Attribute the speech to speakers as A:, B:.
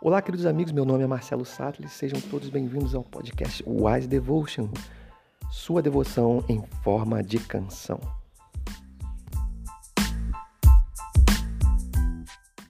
A: Olá, queridos amigos, meu nome é Marcelo Sattler, sejam todos bem-vindos ao podcast Wise Devotion, sua devoção em forma de canção.